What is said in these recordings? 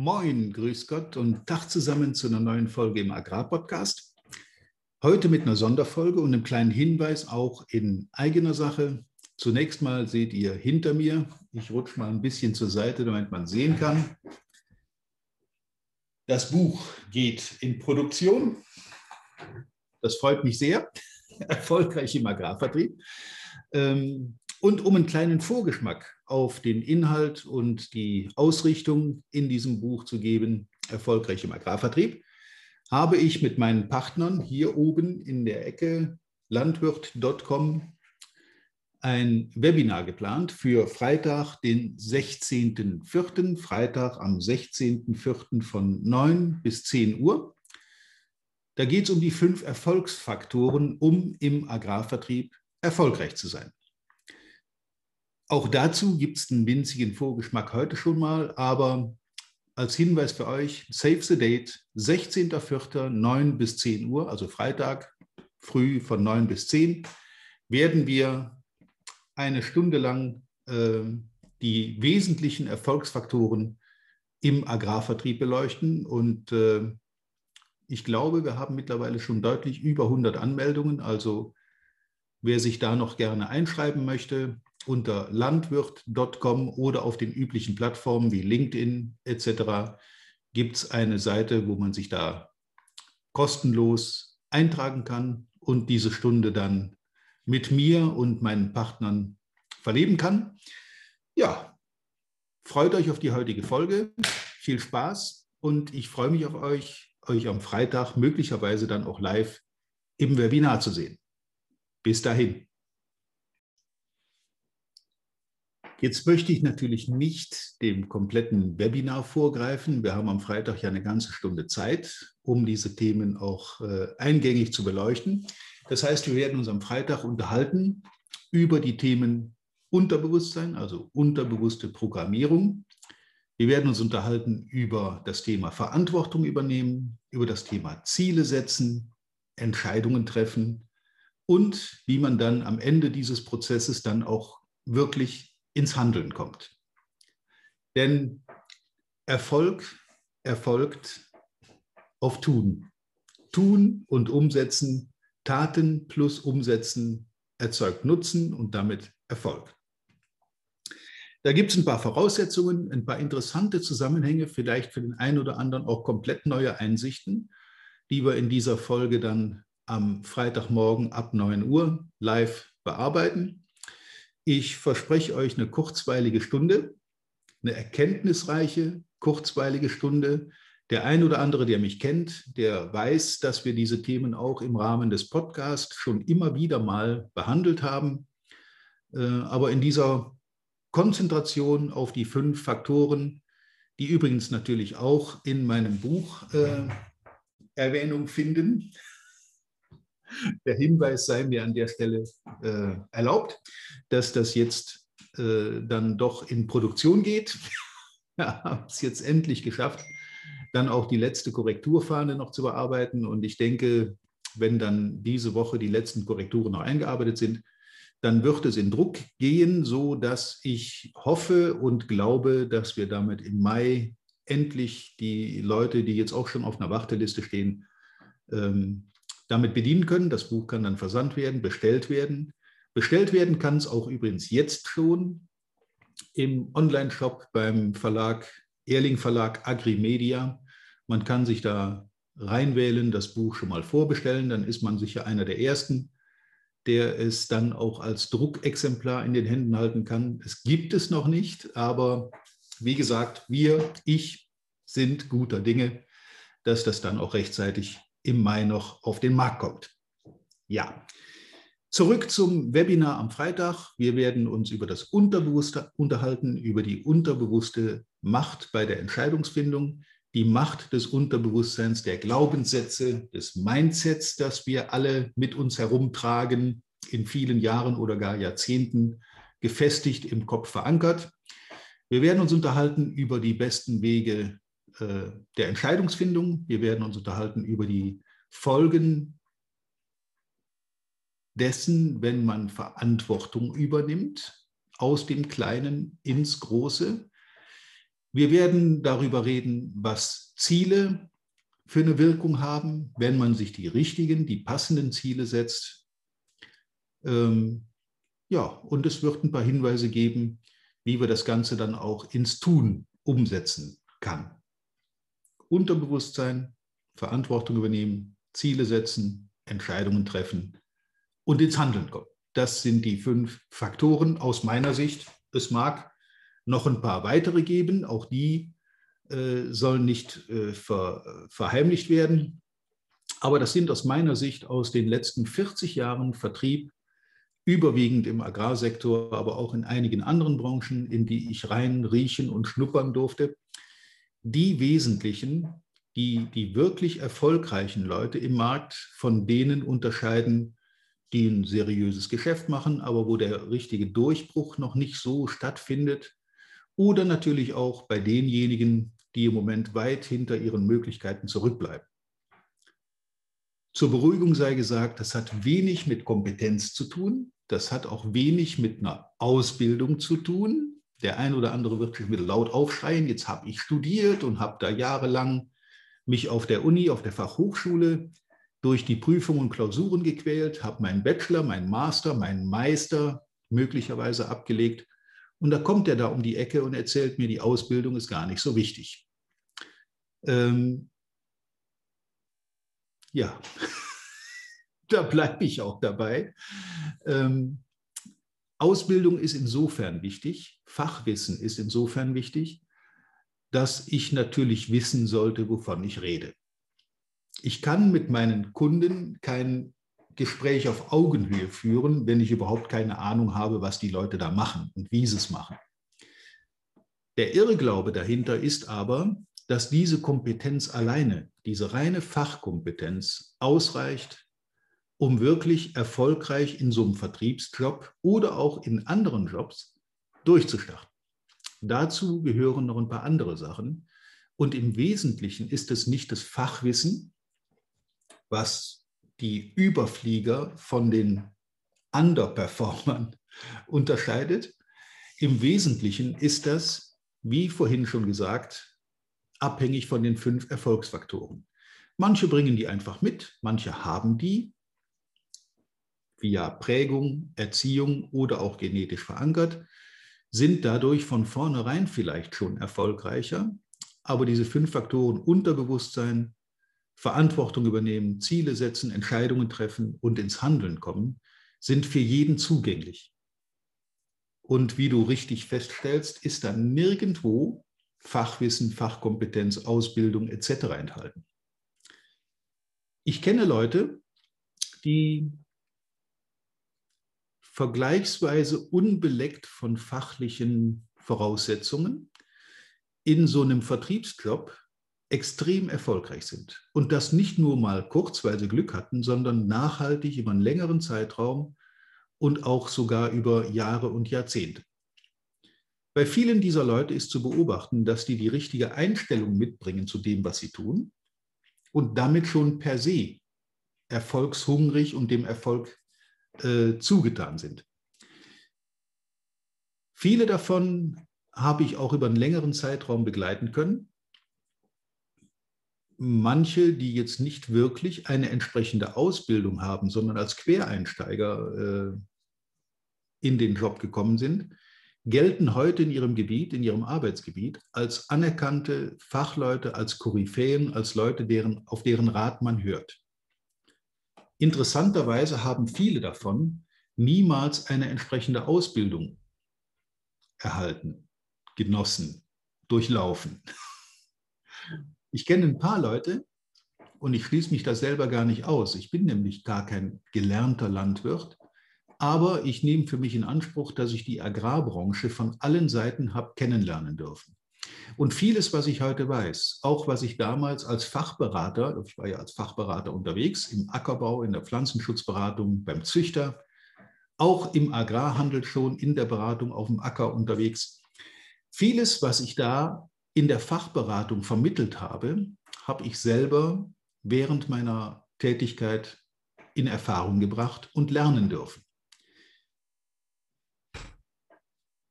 Moin, grüß Gott und Tag zusammen zu einer neuen Folge im Agrarpodcast. Heute mit einer Sonderfolge und einem kleinen Hinweis auch in eigener Sache. Zunächst mal seht ihr hinter mir, ich rutsche mal ein bisschen zur Seite, damit man sehen kann. Das Buch geht in Produktion. Das freut mich sehr. Erfolgreich im Agrarvertrieb. Ähm, und um einen kleinen Vorgeschmack auf den Inhalt und die Ausrichtung in diesem Buch zu geben, erfolgreich im Agrarvertrieb, habe ich mit meinen Partnern hier oben in der Ecke landwirt.com ein Webinar geplant für Freitag, den 16.04., Freitag am 16.04. von 9 bis 10 Uhr. Da geht es um die fünf Erfolgsfaktoren, um im Agrarvertrieb erfolgreich zu sein. Auch dazu gibt es einen winzigen Vorgeschmack heute schon mal, aber als Hinweis für euch, Save the Date, 16.04., 9 bis 10 Uhr, also Freitag, früh von 9 bis 10, werden wir eine Stunde lang äh, die wesentlichen Erfolgsfaktoren im Agrarvertrieb beleuchten. Und äh, ich glaube, wir haben mittlerweile schon deutlich über 100 Anmeldungen. Also wer sich da noch gerne einschreiben möchte, unter landwirt.com oder auf den üblichen Plattformen wie LinkedIn etc. gibt es eine Seite, wo man sich da kostenlos eintragen kann und diese Stunde dann mit mir und meinen Partnern verleben kann. Ja, freut euch auf die heutige Folge. Viel Spaß und ich freue mich auf euch, euch am Freitag möglicherweise dann auch live im Webinar zu sehen. Bis dahin. Jetzt möchte ich natürlich nicht dem kompletten Webinar vorgreifen. Wir haben am Freitag ja eine ganze Stunde Zeit, um diese Themen auch äh, eingängig zu beleuchten. Das heißt, wir werden uns am Freitag unterhalten über die Themen Unterbewusstsein, also unterbewusste Programmierung. Wir werden uns unterhalten über das Thema Verantwortung übernehmen, über das Thema Ziele setzen, Entscheidungen treffen und wie man dann am Ende dieses Prozesses dann auch wirklich ins Handeln kommt. Denn Erfolg erfolgt auf Tun. Tun und Umsetzen, Taten plus Umsetzen erzeugt Nutzen und damit Erfolg. Da gibt es ein paar Voraussetzungen, ein paar interessante Zusammenhänge, vielleicht für den einen oder anderen auch komplett neue Einsichten, die wir in dieser Folge dann am Freitagmorgen ab 9 Uhr live bearbeiten. Ich verspreche euch eine kurzweilige Stunde, eine erkenntnisreiche, kurzweilige Stunde. Der ein oder andere, der mich kennt, der weiß, dass wir diese Themen auch im Rahmen des Podcasts schon immer wieder mal behandelt haben. Äh, aber in dieser Konzentration auf die fünf Faktoren, die übrigens natürlich auch in meinem Buch äh, Erwähnung finden, der Hinweis sei mir an der Stelle äh, erlaubt, dass das jetzt äh, dann doch in Produktion geht. Wir haben es jetzt endlich geschafft, dann auch die letzte Korrekturfahne noch zu bearbeiten. Und ich denke, wenn dann diese Woche die letzten Korrekturen noch eingearbeitet sind, dann wird es in Druck gehen, so dass ich hoffe und glaube, dass wir damit im Mai endlich die Leute, die jetzt auch schon auf einer Warteliste stehen, ähm, damit bedienen können. Das Buch kann dann versandt werden, bestellt werden. Bestellt werden kann es auch übrigens jetzt schon im Online-Shop beim Verlag, Erling Verlag Agrimedia. Man kann sich da reinwählen, das Buch schon mal vorbestellen, dann ist man sicher einer der Ersten, der es dann auch als Druckexemplar in den Händen halten kann. Es gibt es noch nicht, aber wie gesagt, wir, ich sind guter Dinge, dass das dann auch rechtzeitig im Mai noch auf den Markt kommt. Ja, zurück zum Webinar am Freitag. Wir werden uns über das Unterbewusste unterhalten, über die unterbewusste Macht bei der Entscheidungsfindung, die Macht des Unterbewusstseins, der Glaubenssätze, des Mindsets, das wir alle mit uns herumtragen, in vielen Jahren oder gar Jahrzehnten gefestigt im Kopf verankert. Wir werden uns unterhalten über die besten Wege äh, der Entscheidungsfindung. Wir werden uns unterhalten über die Folgen dessen, wenn man Verantwortung übernimmt, aus dem Kleinen ins Große. Wir werden darüber reden, was Ziele für eine Wirkung haben, wenn man sich die richtigen, die passenden Ziele setzt. Ähm, ja, und es wird ein paar Hinweise geben, wie wir das Ganze dann auch ins Tun umsetzen kann. Unterbewusstsein, Verantwortung übernehmen, Ziele setzen, Entscheidungen treffen und ins Handeln kommen. Das sind die fünf Faktoren aus meiner Sicht. Es mag noch ein paar weitere geben, auch die äh, sollen nicht äh, ver, verheimlicht werden. Aber das sind aus meiner Sicht aus den letzten 40 Jahren Vertrieb, überwiegend im Agrarsektor, aber auch in einigen anderen Branchen, in die ich rein riechen und schnuppern durfte, die wesentlichen, die die wirklich erfolgreichen Leute im Markt von denen unterscheiden, die ein seriöses Geschäft machen, aber wo der richtige Durchbruch noch nicht so stattfindet. Oder natürlich auch bei denjenigen, die im Moment weit hinter ihren Möglichkeiten zurückbleiben. Zur Beruhigung sei gesagt, das hat wenig mit Kompetenz zu tun. Das hat auch wenig mit einer Ausbildung zu tun. Der ein oder andere wird sich wieder laut aufschreien, jetzt habe ich studiert und habe da jahrelang mich auf der Uni, auf der Fachhochschule durch die Prüfungen und Klausuren gequält, habe meinen Bachelor, meinen Master, meinen Meister möglicherweise abgelegt. Und da kommt er da um die Ecke und erzählt mir, die Ausbildung ist gar nicht so wichtig. Ähm, ja, da bleibe ich auch dabei. Ähm, Ausbildung ist insofern wichtig, Fachwissen ist insofern wichtig, dass ich natürlich wissen sollte, wovon ich rede. Ich kann mit meinen Kunden kein Gespräch auf Augenhöhe führen, wenn ich überhaupt keine Ahnung habe, was die Leute da machen und wie sie es machen. Der Irrglaube dahinter ist aber, dass diese Kompetenz alleine, diese reine Fachkompetenz ausreicht, um wirklich erfolgreich in so einem Vertriebsjob oder auch in anderen Jobs durchzustarten. Dazu gehören noch ein paar andere Sachen. Und im Wesentlichen ist es nicht das Fachwissen, was die Überflieger von den Underperformern unterscheidet. Im Wesentlichen ist das, wie vorhin schon gesagt, abhängig von den fünf Erfolgsfaktoren. Manche bringen die einfach mit, manche haben die via Prägung, Erziehung oder auch genetisch verankert, sind dadurch von vornherein vielleicht schon erfolgreicher. Aber diese fünf Faktoren Unterbewusstsein, Verantwortung übernehmen, Ziele setzen, Entscheidungen treffen und ins Handeln kommen, sind für jeden zugänglich. Und wie du richtig feststellst, ist da nirgendwo Fachwissen, Fachkompetenz, Ausbildung etc. enthalten. Ich kenne Leute, die vergleichsweise unbeleckt von fachlichen Voraussetzungen in so einem Vertriebsjob extrem erfolgreich sind. Und das nicht nur mal kurz, weil sie Glück hatten, sondern nachhaltig über einen längeren Zeitraum und auch sogar über Jahre und Jahrzehnte. Bei vielen dieser Leute ist zu beobachten, dass die die richtige Einstellung mitbringen zu dem, was sie tun und damit schon per se erfolgshungrig und dem Erfolg äh, zugetan sind. Viele davon habe ich auch über einen längeren Zeitraum begleiten können manche, die jetzt nicht wirklich eine entsprechende Ausbildung haben, sondern als Quereinsteiger äh, in den Job gekommen sind, gelten heute in ihrem Gebiet, in ihrem Arbeitsgebiet als anerkannte Fachleute, als Koryphäen, als Leute, deren, auf deren Rat man hört. Interessanterweise haben viele davon niemals eine entsprechende Ausbildung erhalten, genossen, durchlaufen. Ich kenne ein paar Leute und ich schließe mich da selber gar nicht aus. Ich bin nämlich gar kein gelernter Landwirt, aber ich nehme für mich in Anspruch, dass ich die Agrarbranche von allen Seiten habe kennenlernen dürfen. Und vieles, was ich heute weiß, auch was ich damals als Fachberater, ich war ja als Fachberater unterwegs, im Ackerbau, in der Pflanzenschutzberatung, beim Züchter, auch im Agrarhandel schon in der Beratung auf dem Acker unterwegs. Vieles, was ich da in der Fachberatung vermittelt habe, habe ich selber während meiner Tätigkeit in Erfahrung gebracht und lernen dürfen.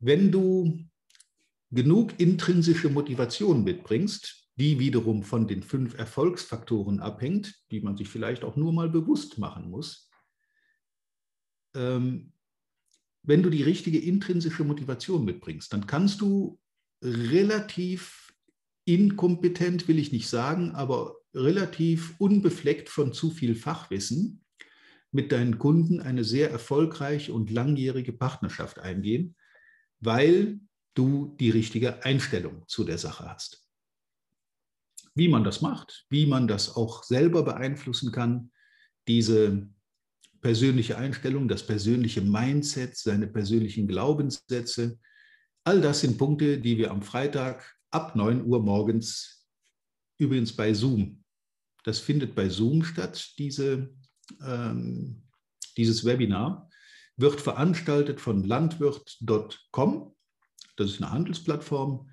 Wenn du genug intrinsische Motivation mitbringst, die wiederum von den fünf Erfolgsfaktoren abhängt, die man sich vielleicht auch nur mal bewusst machen muss. Ähm, wenn du die richtige intrinsische Motivation mitbringst, dann kannst du relativ inkompetent, will ich nicht sagen, aber relativ unbefleckt von zu viel Fachwissen mit deinen Kunden eine sehr erfolgreiche und langjährige Partnerschaft eingehen, weil du die richtige Einstellung zu der Sache hast. Wie man das macht, wie man das auch selber beeinflussen kann, diese persönliche Einstellung, das persönliche Mindset, seine persönlichen Glaubenssätze, all das sind Punkte, die wir am Freitag ab 9 Uhr morgens übrigens bei Zoom, das findet bei Zoom statt, diese ähm, dieses Webinar wird veranstaltet von landwirt.com. Das ist eine Handelsplattform.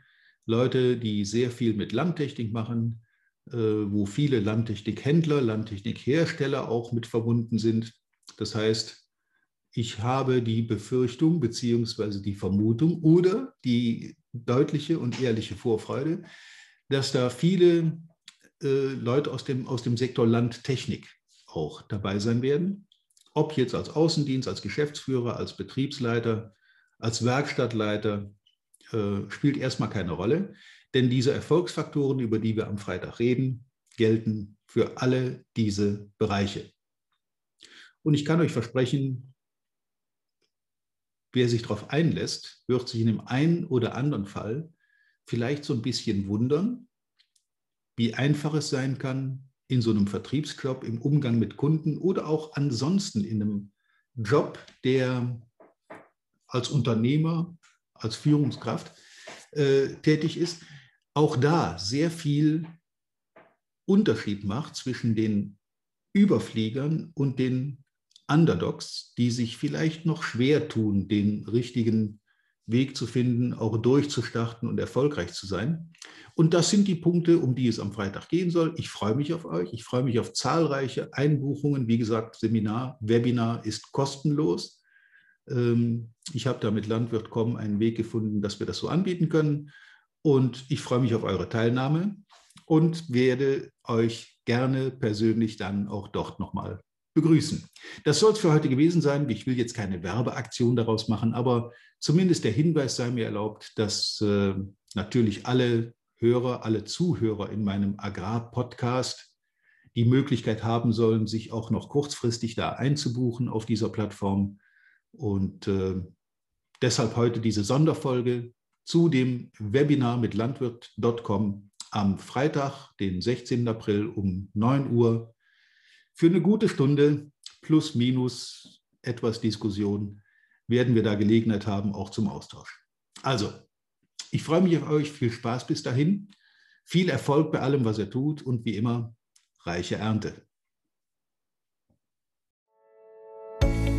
Leute, die sehr viel mit Landtechnik machen, äh, wo viele Landtechnikhändler, Landtechnikhersteller auch mit verbunden sind. Das heißt, ich habe die Befürchtung bzw. die Vermutung oder die deutliche und ehrliche Vorfreude, dass da viele äh, Leute aus dem, aus dem Sektor Landtechnik auch dabei sein werden. Ob jetzt als Außendienst, als Geschäftsführer, als Betriebsleiter, als Werkstattleiter, äh, spielt erstmal keine Rolle. Denn diese Erfolgsfaktoren, über die wir am Freitag reden, gelten für alle diese Bereiche. Und ich kann euch versprechen, wer sich darauf einlässt, wird sich in dem einen oder anderen Fall vielleicht so ein bisschen wundern, wie einfach es sein kann, in so einem Vertriebsjob, im Umgang mit Kunden oder auch ansonsten in einem Job, der als Unternehmer, als Führungskraft äh, tätig ist, auch da sehr viel Unterschied macht zwischen den Überfliegern und den Underdogs, die sich vielleicht noch schwer tun, den richtigen Weg zu finden, auch durchzustarten und erfolgreich zu sein. Und das sind die Punkte, um die es am Freitag gehen soll. Ich freue mich auf euch. Ich freue mich auf zahlreiche Einbuchungen. Wie gesagt, Seminar, Webinar ist kostenlos. Ähm, ich habe da mit Landwirt.com einen Weg gefunden, dass wir das so anbieten können. Und ich freue mich auf eure Teilnahme und werde euch gerne persönlich dann auch dort nochmal begrüßen. Das soll es für heute gewesen sein. Ich will jetzt keine Werbeaktion daraus machen, aber zumindest der Hinweis sei mir erlaubt, dass äh, natürlich alle Hörer, alle Zuhörer in meinem Agrar-Podcast die Möglichkeit haben sollen, sich auch noch kurzfristig da einzubuchen auf dieser Plattform. Und äh, deshalb heute diese Sonderfolge zu dem Webinar mit landwirt.com am Freitag, den 16. April um 9 Uhr für eine gute Stunde plus minus etwas Diskussion werden wir da Gelegenheit haben, auch zum Austausch. Also, ich freue mich auf euch. Viel Spaß bis dahin. Viel Erfolg bei allem, was ihr tut und wie immer, reiche Ernte.